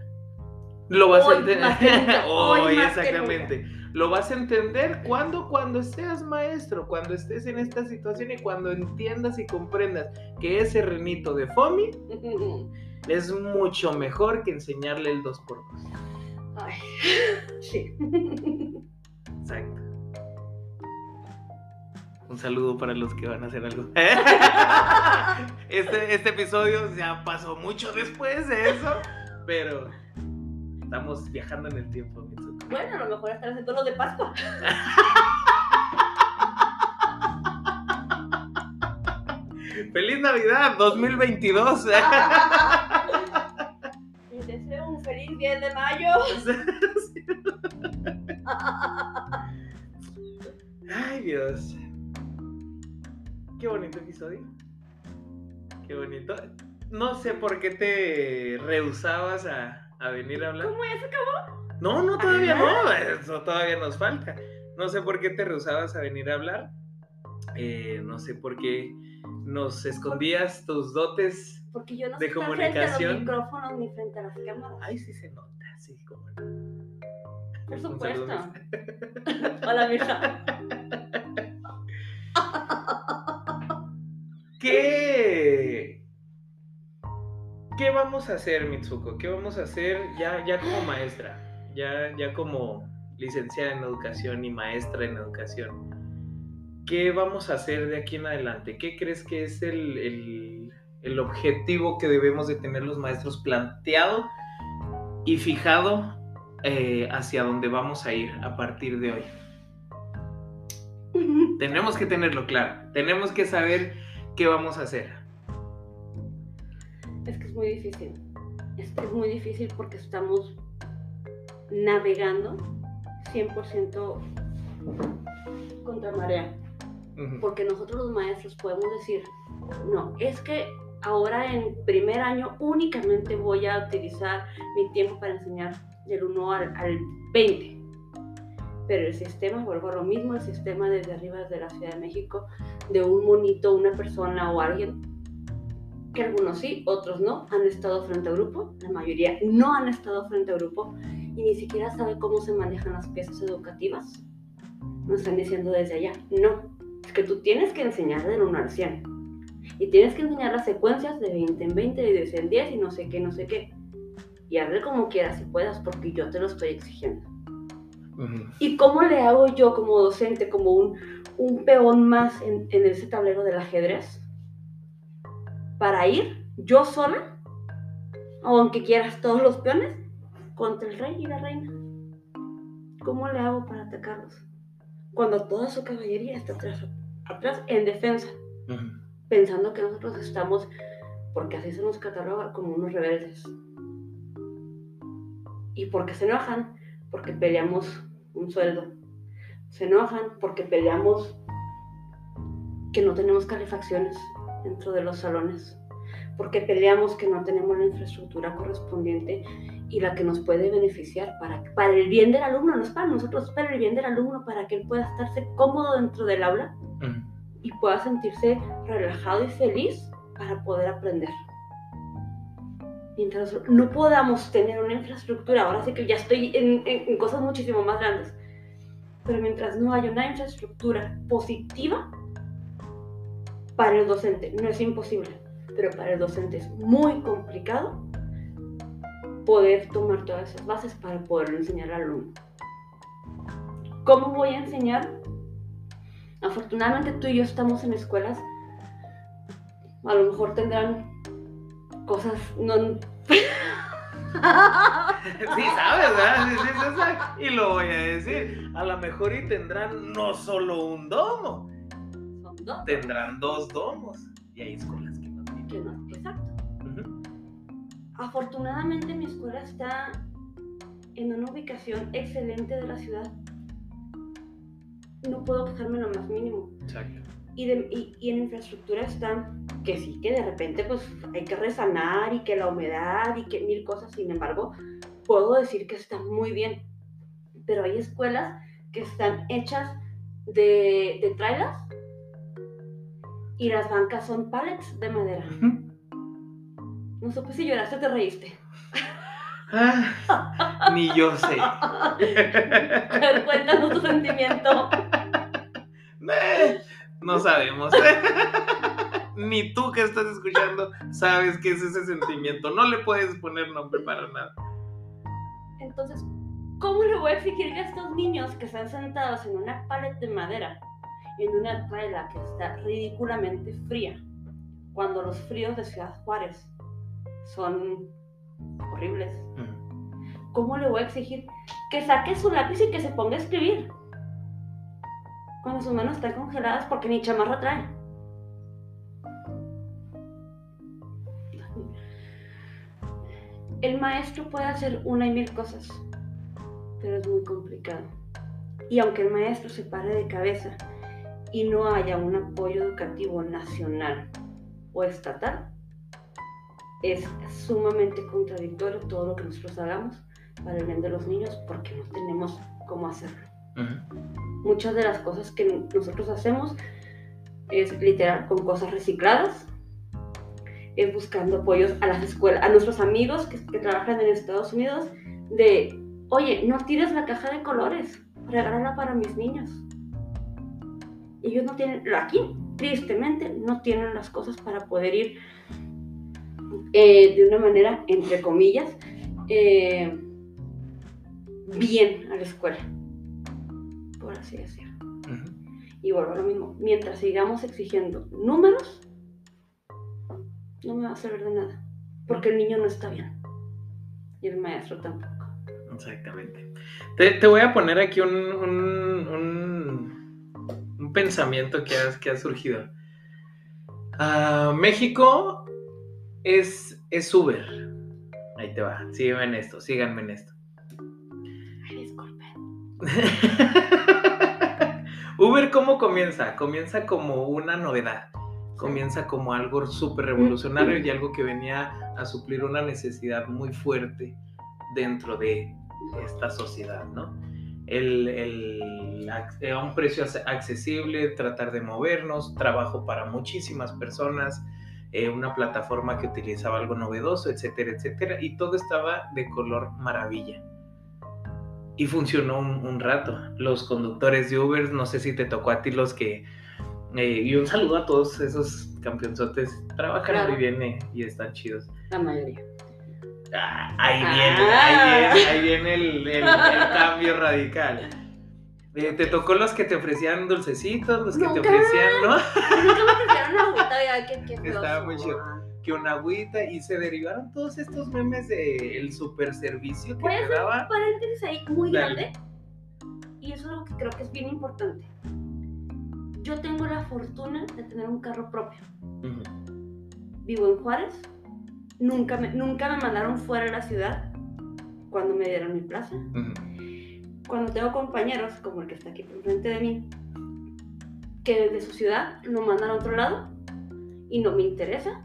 Lo vas a entender. hoy [LAUGHS] exactamente. Lo vas a entender cuando, cuando seas maestro, cuando estés en esta situación y cuando entiendas y comprendas que ese renito de FOMI [LAUGHS] es mucho mejor que enseñarle el 2x2. Ay, [LAUGHS] sí. Exacto. Un saludo para los que van a hacer algo. [LAUGHS] Este, este episodio ya pasó mucho después de eso, pero estamos viajando en el tiempo, Mitsuko. Bueno, a lo mejor estar haciendo lo de Pascua. [LAUGHS] ¡Feliz Navidad 2022! Les [LAUGHS] deseo un feliz 10 de mayo. Ay, Dios. Qué bonito episodio. Qué bonito. No sé por qué te rehusabas a, a venir a hablar. ¿Cómo ya se acabó? No, no, todavía no. Eso todavía nos falta. No sé por qué te rehusabas a venir a hablar. Eh, no sé por qué nos escondías tus dotes. Porque yo no De estoy frente a los comunicación. micrófonos ni frente a las cámaras. Ay, sí se nota, sí, como no. Por Un supuesto. [LAUGHS] Hola, Mirza. ¿Qué? ¿Qué vamos a hacer, Mitsuko? ¿Qué vamos a hacer ya, ya como maestra? Ya, ya como licenciada en educación y maestra en educación. ¿Qué vamos a hacer de aquí en adelante? ¿Qué crees que es el, el- el objetivo que debemos de tener los maestros planteado y fijado eh, hacia dónde vamos a ir a partir de hoy? Tenemos que tenerlo claro. Tenemos que saber qué vamos a hacer. Es que es muy difícil. Es que es muy difícil porque estamos navegando 100% contra marea. Porque nosotros los maestros podemos decir, no, es que ahora en primer año únicamente voy a utilizar mi tiempo para enseñar del 1 al, al 20. Pero el sistema, vuelvo a lo mismo, el sistema desde arriba, desde la Ciudad de México, de un monito, una persona o alguien, que algunos sí, otros no, han estado frente a grupo, la mayoría no han estado frente a grupo y ni siquiera sabe cómo se manejan las piezas educativas. Nos están diciendo desde allá, no, es que tú tienes que enseñar del 1 al 100. Y tienes que enseñar las secuencias de 20 en 20, de 10 en 10 y no sé qué, no sé qué. Y hazle como quieras si puedas, porque yo te lo estoy exigiendo. Ujú. ¿Y cómo le hago yo como docente, como un, un peón más en, en ese tablero del ajedrez? Para ir yo sola, aunque quieras todos los peones, contra el rey y la reina. ¿Cómo le hago para atacarlos? Cuando toda su caballería está atrás, atrás en defensa, Ujú. pensando que nosotros estamos, porque así se nos cataloga como unos rebeldes. ¿Y por qué se enojan? Porque peleamos un sueldo. Se enojan porque peleamos que no tenemos calefacciones dentro de los salones. Porque peleamos que no tenemos la infraestructura correspondiente y la que nos puede beneficiar para, para el bien del alumno, no es para nosotros, es para el bien del alumno, para que él pueda estarse cómodo dentro del aula y pueda sentirse relajado y feliz para poder aprender. Mientras no podamos tener una infraestructura, ahora sí que ya estoy en, cosas muchísimo más grandes, pero mientras no haya una infraestructura positiva para el docente, no es imposible, pero para el docente es muy complicado poder tomar todas esas bases para poder enseñar al alumno. ¿Cómo voy a enseñar? Afortunadamente tú y yo estamos en escuelas, a lo mejor tendrán cosas no... sí, sabes, ¿verdad? Sí, sí, sí, y lo voy a decir. A lo mejor y tendrán no solo un domo, Son dos. tendrán dos domos. Y hay escuelas que no tienen. Exacto. Afortunadamente mi escuela está en una ubicación excelente de la ciudad. No puedo quejarme lo más mínimo. Exacto. Y, de- y- y en infraestructura está que sí, que de repente pues hay que resanar y que la humedad y que mil cosas. Sin embargo, puedo decir que está muy bien. Pero hay escuelas que están hechas de, de trailers y las bancas son pallets de madera. No supe si lloraste o te reíste. Ah, ni yo sé. [LAUGHS] Cuéntanos tu sentimiento. [LAUGHS] Eh, No sabemos. [LAUGHS] Ni tú que estás escuchando sabes qué es ese sentimiento. No le puedes poner nombre para nada. Entonces, ¿cómo le voy a exigir a estos niños que están sentados en una pared de madera, en una traila que está ridículamente fría, cuando los fríos de Ciudad Juárez son horribles? ¿Cómo le voy a exigir que saque su lápiz y que se ponga a escribir? Cuando sus manos están congeladas porque ni chamarra trae. El maestro puede hacer una y mil cosas, pero es muy complicado. Y aunque el maestro se pare de cabeza y no haya un apoyo educativo nacional o estatal, es sumamente contradictorio todo lo que nosotros hagamos para el bien de los niños porque no tenemos cómo hacerlo. Muchas de las cosas que nosotros hacemos es literal con cosas recicladas, es buscando apoyos a las escuelas, a nuestros amigos que, trabajan en Estados Unidos, de, oye, no tires la caja de colores, regálala para mis niños. Ellos no tienen, aquí, tristemente, no tienen las cosas para poder ir eh, de una manera, entre comillas, eh, bien a la escuela, por así decirlo. Y vuelvo a lo mismo, mientras sigamos exigiendo números, no me va a servir de nada, porque el niño no está bien y el maestro tampoco. Exactamente. Te, te voy a poner aquí un, un, un- un pensamiento que ha, que ha surgido. Ah, México es, es Uber. Ahí te va. Sígueme en esto, síganme en esto. Ay, disculpe. [LAUGHS] Uber, ¿cómo comienza? Comienza como una novedad. Comienza como algo súper revolucionario y algo que venía a suplir una necesidad muy fuerte dentro de esta sociedad, ¿no? El, a un precio ac- accesible, tratar de movernos, trabajo para muchísimas personas, eh, una plataforma que utilizaba algo novedoso, etcétera, etcétera, y todo estaba de color maravilla. Y funcionó un, un rato. Los conductores de Uber, no sé si te tocó a ti los que... eh, y un saludo a todos esos campeonzotes. Trabajan Claro. muy bien eh, y están chidos. La mayoría. Ah, ahí viene, Ah. ahí viene, ahí viene el, el- el cambio radical. Eh, ¿Te tocó los que te ofrecían dulcecitos? Los que te ofrecían, ¿no? Nunca me ofrecieron una agüita, ya, qué feos Estaba muy chido. Que una agüita y se derivaron todos estos memes del super servicio que te daba. un paréntesis ahí muy Dale. grande. Y eso es algo que creo que es bien importante. Yo tengo la fortuna de tener un carro propio. Vivo en Juárez. Nunca me, nunca me mandaron fuera de la ciudad cuando me dieron mi plaza. Cuando tengo compañeros, como el que está aquí enfrente de mí, que desde su ciudad lo mandan a otro lado y no me interesa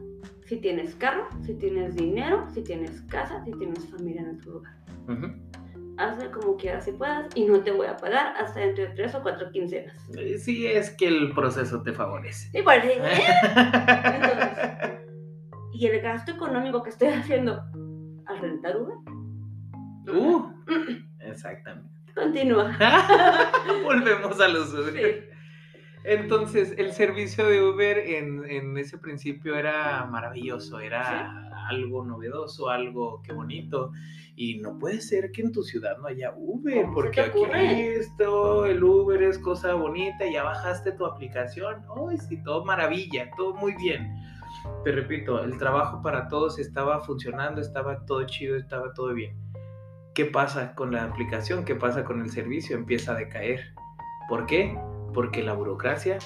si tienes carro, si tienes dinero, si tienes casa, si tienes familia en otro lugar. Ujú. hazle como quieras si puedas y no te voy a pagar hasta dentro de tres o cuatro quincenas. Eh, Sí, es que el proceso te favorece. Y, pues, ¿eh? Entonces, y el gasto económico que estoy haciendo al rentar Uber. Uh, exactamente. Continúa. [LAUGHS] Volvemos a los Uber. Sí. Entonces, el servicio de Uber en, en ese principio era maravilloso, era algo novedoso, algo que bonito. Y no puede ser que en tu ciudad no haya Uber, ¿Cómo se porque aquí esto, el Uber es cosa bonita, ya bajaste tu aplicación, ¡ay, sí, todo maravilla, todo muy bien! Te repito, el trabajo para todos estaba funcionando, estaba todo chido, estaba todo bien. ¿Qué pasa con la aplicación? ¿Qué pasa con el servicio? Empieza a decaer. ¿Por qué? Porque la burocracia,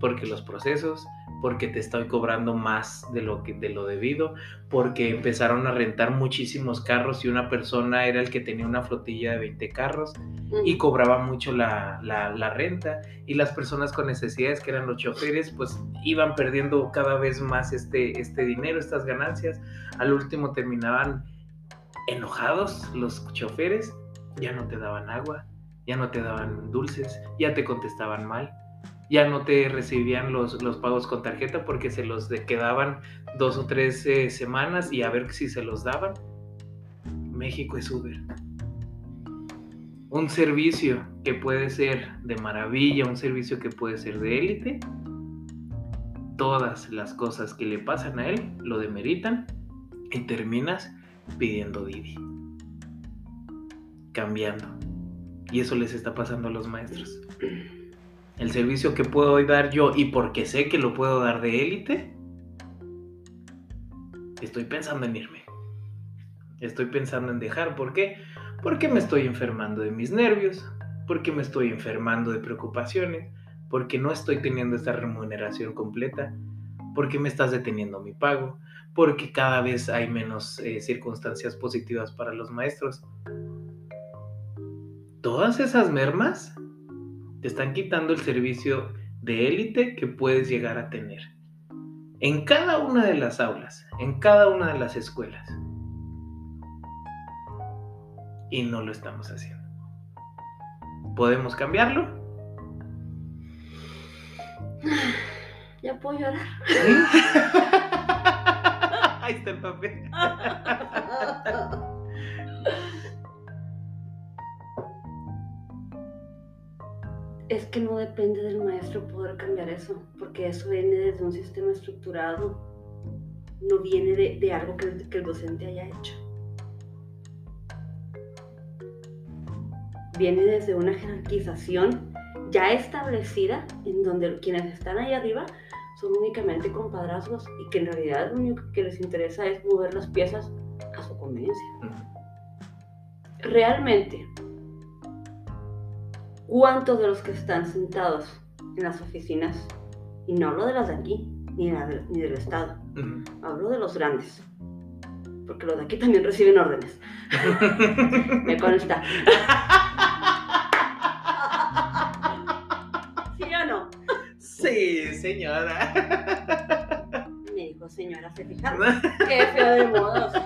porque los procesos, porque te estoy cobrando más de lo que de lo debido, porque empezaron a rentar muchísimos carros y una persona era el que tenía una flotilla de 20 carros y cobraba mucho la, la- la renta y las personas con necesidades que eran los choferes pues iban perdiendo cada vez más este, este dinero, estas ganancias. Al último terminaban enojados los choferes, ya no te daban agua, ya no te daban dulces, ya te contestaban mal. Ya no te recibían los, los pagos con tarjeta porque se los quedaban dos o tres eh, semanas y a ver si se los daban. México es Uber un servicio que puede ser de maravilla, un servicio que puede ser de élite, todas las cosas que le pasan a él lo demeritan y terminas pidiendo Didi. Cambiando. Y eso les está pasando a los maestros. El servicio que puedo dar yo y porque sé que lo puedo dar de élite, estoy pensando en irme. Estoy pensando en dejar. ¿Por qué? Porque me estoy enfermando de mis nervios, porque me estoy enfermando de preocupaciones, porque no estoy teniendo esta remuneración completa, porque me estás deteniendo mi pago, porque cada vez hay menos eh, circunstancias positivas para los maestros. Todas esas mermas te están quitando el servicio de élite que puedes llegar a tener. En cada una de las aulas, en cada una de las escuelas y no lo estamos haciendo. ¿Podemos cambiarlo? [SIGHS] Ya puedo llorar. [LAUGHS] [LAUGHS] Ahí está el papel. [LAUGHS] Es que no depende del maestro poder cambiar eso, porque eso viene desde un sistema estructurado, no viene de, de algo que, el- que el docente haya hecho. Viene desde una jerarquización ya establecida en donde quienes están ahí arriba son únicamente compadrazgos y que en realidad lo único que les interesa es mover las piezas a su conveniencia. Realmente, ¿cuántos de los que están sentados en las oficinas, y no hablo de las de aquí, ni, de del- ni del Estado, hablo de los grandes, porque los de aquí también reciben órdenes, [LAUGHS] me consta. ¿Sí o no? Sí, señora. Me dijo señora, ¿se fijaron? [LAUGHS] Qué feo de modos. [LAUGHS]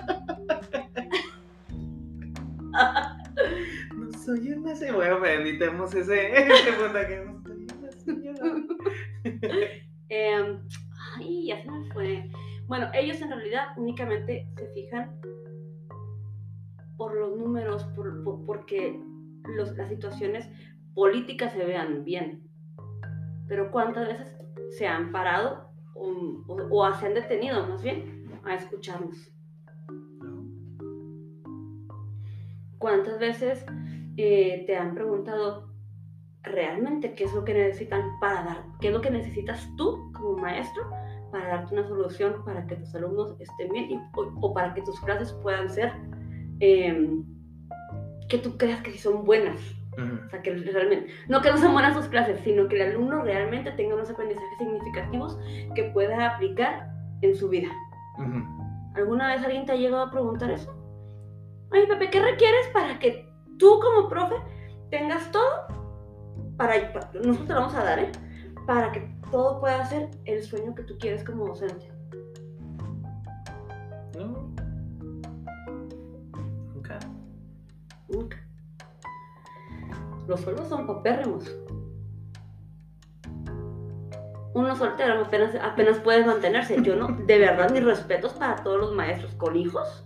Soy una señora. Bueno, editemos ese, [LAUGHS] ese punto que no soy una señora. Em, ay, ya se me fue. Bueno, ellos en realidad únicamente se fijan por los números, por, por- porque los- las situaciones políticas se vean bien. Pero ¿cuántas veces se han parado o, o- o se han detenido más bien a escucharnos? ¿Cuántas veces eh, te han preguntado realmente qué es lo que necesitan para dar, qué es lo que necesitas tú como maestro para darte una solución para que tus alumnos estén bien y- o, o para que tus clases puedan ser em, que tú creas que sí son buenas? Ujú. O sea, que realmente, no que no sean buenas sus clases, sino que el alumno realmente tenga unos aprendizajes significativos que pueda aplicar en su vida. Ujú. ¿Alguna vez alguien te ha llegado a preguntar eso? Oye, Pepe, ¿qué requieres para que tú como profe tengas todo? Para, pa- nosotros te lo vamos a dar, ¿eh? Para que todo pueda ser el sueño que tú quieres como docente. No. Nunca. Nunca. Los sueldos son papérrimos. Uno soltero apenas, apenas puede mantenerse. Yo no, de verdad, mis respetos para todos los maestros con hijos.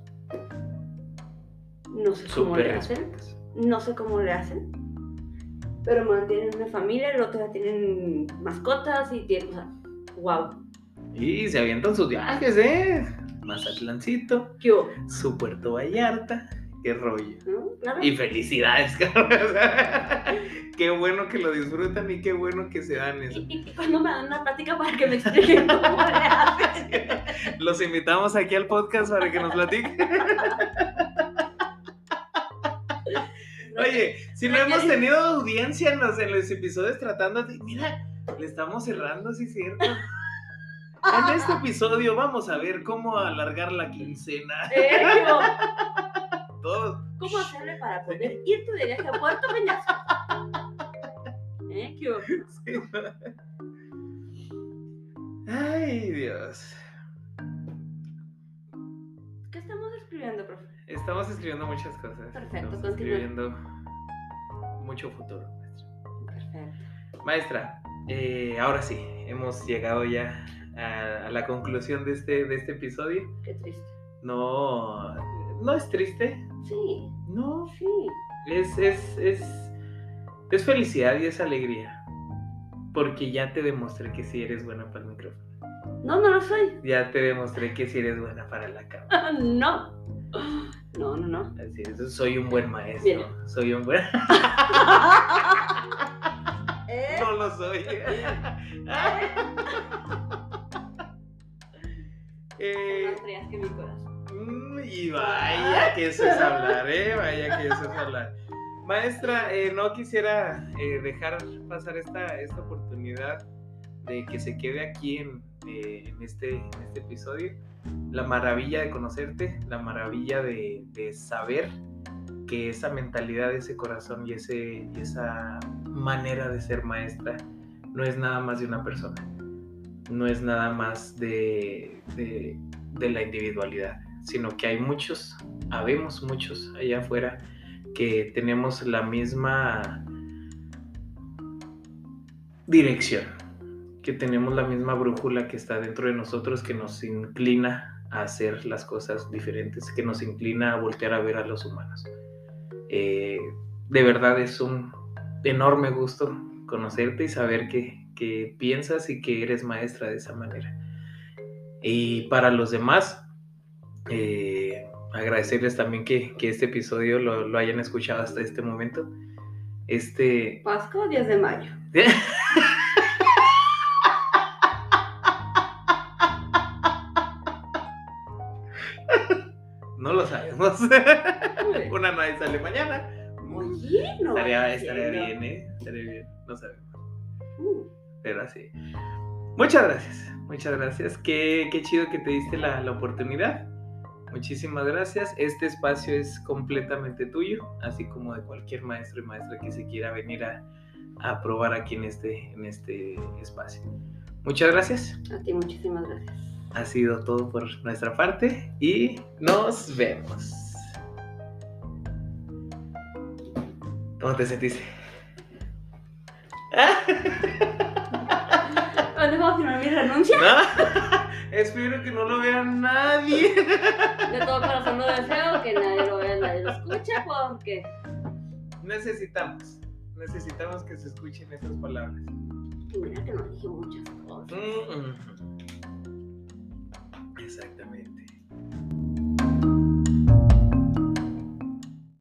No sé cómo Súper le hacen. No sé cómo le hacen. Pero mantienen una familia, el otro día tienen mascotas y tienen, o sea, wow. Y se avientan sus viajes, ¿eh? Mazatlancito, ¿Qué hubo? su Puerto Vallarta, qué rollo. ¿No? Claro. Y felicidades, [LAUGHS] cabrón. Qué bueno que lo disfrutan y qué bueno que se dan eso. ¿Y, y- y cuándo me dan una plática para que me expliquen cómo le hacen? [LAUGHS] Los invitamos aquí al podcast para que nos platiquen. [LAUGHS] [LAUGHS] Oye, si no hemos tenido audiencia en los, en los episodios tratando de... Mira, le estamos cerrando, sí cierto. [LAUGHS] En este episodio vamos a ver cómo alargar la quincena. Eh, ¿qué hubo? Todos. ¿Cómo hacerle para poder irte de viaje a Puerto Peñasco? ¿Eh? Ay, Dios. ¿Qué estamos escribiendo, profe? Estamos escribiendo muchas cosas. Perfecto, Estamos continúa. escribiendo mucho futuro. Perfecto. Maestra, eh, ahora sí, hemos llegado ya a, a la conclusión de este, de este episodio. Qué triste. No, no es triste, Sí, no, sí. es, es, es, es felicidad y es alegría. Porque ya te demostré que sí eres buena para el micrófono. No, no lo soy. Ya te demostré que sí eres buena para la cámara. [LAUGHS] No. No, no, no. Así es, soy un buen maestro. Soy un buen... [LAUGHS] [LAUGHS] ¿Eh? no lo soy. [LAUGHS] Eh, Más frías que mi corazón. Mm, Y vaya que eso es hablar, ¿eh? Vaya que eso es hablar. Maestra, eh, no quisiera eh, dejar pasar esta, esta oportunidad de que se quede aquí en, eh, en este, en este episodio. La maravilla de conocerte, la maravilla de, saber que esa mentalidad, ese corazón y, esa manera de ser maestra no es nada más de una persona. No es nada más de, de, de la individualidad, sino que hay muchos, habemos muchos allá afuera que tenemos la misma dirección, que tenemos la misma brújula que está dentro de nosotros, que nos inclina a hacer las cosas diferentes, que nos inclina a voltear a ver a los humanos. Eh, de verdad es un enorme gusto conocerte y saber que, que piensas y que eres maestra de esa manera. Y para los demás, eh, agradecerles también que, que este episodio lo, lo hayan escuchado hasta este momento. Este. Pascua 10 de mayo. [LAUGHS] no lo sabemos. [LAUGHS] Una no sale mañana. Oye, no. Estaría, es estaría bien, ¿eh? Estaría bien. No sabemos. Mm. Pero así. Muchas gracias. Muchas gracias. Qué, qué chido que te diste la, la oportunidad. Muchísimas gracias. Este espacio es completamente tuyo, así como de cualquier maestro y maestra que se quiera venir a, a probar aquí en este, en este espacio. Muchas gracias. A ti muchísimas gracias. Ha sido todo por nuestra parte y nos vemos. ¿Cómo te sentiste? [LAUGHS] ¿Dónde puedo firmar mi renuncia? ¿No? [LAUGHS] Espero que no lo vea nadie. [LAUGHS] De todo corazón lo deseo, que nadie lo vea, nadie lo escuche, porque Necesitamos, necesitamos que se escuchen esas palabras. mira que no dije muchas cosas. Mm, mm. Exactamente.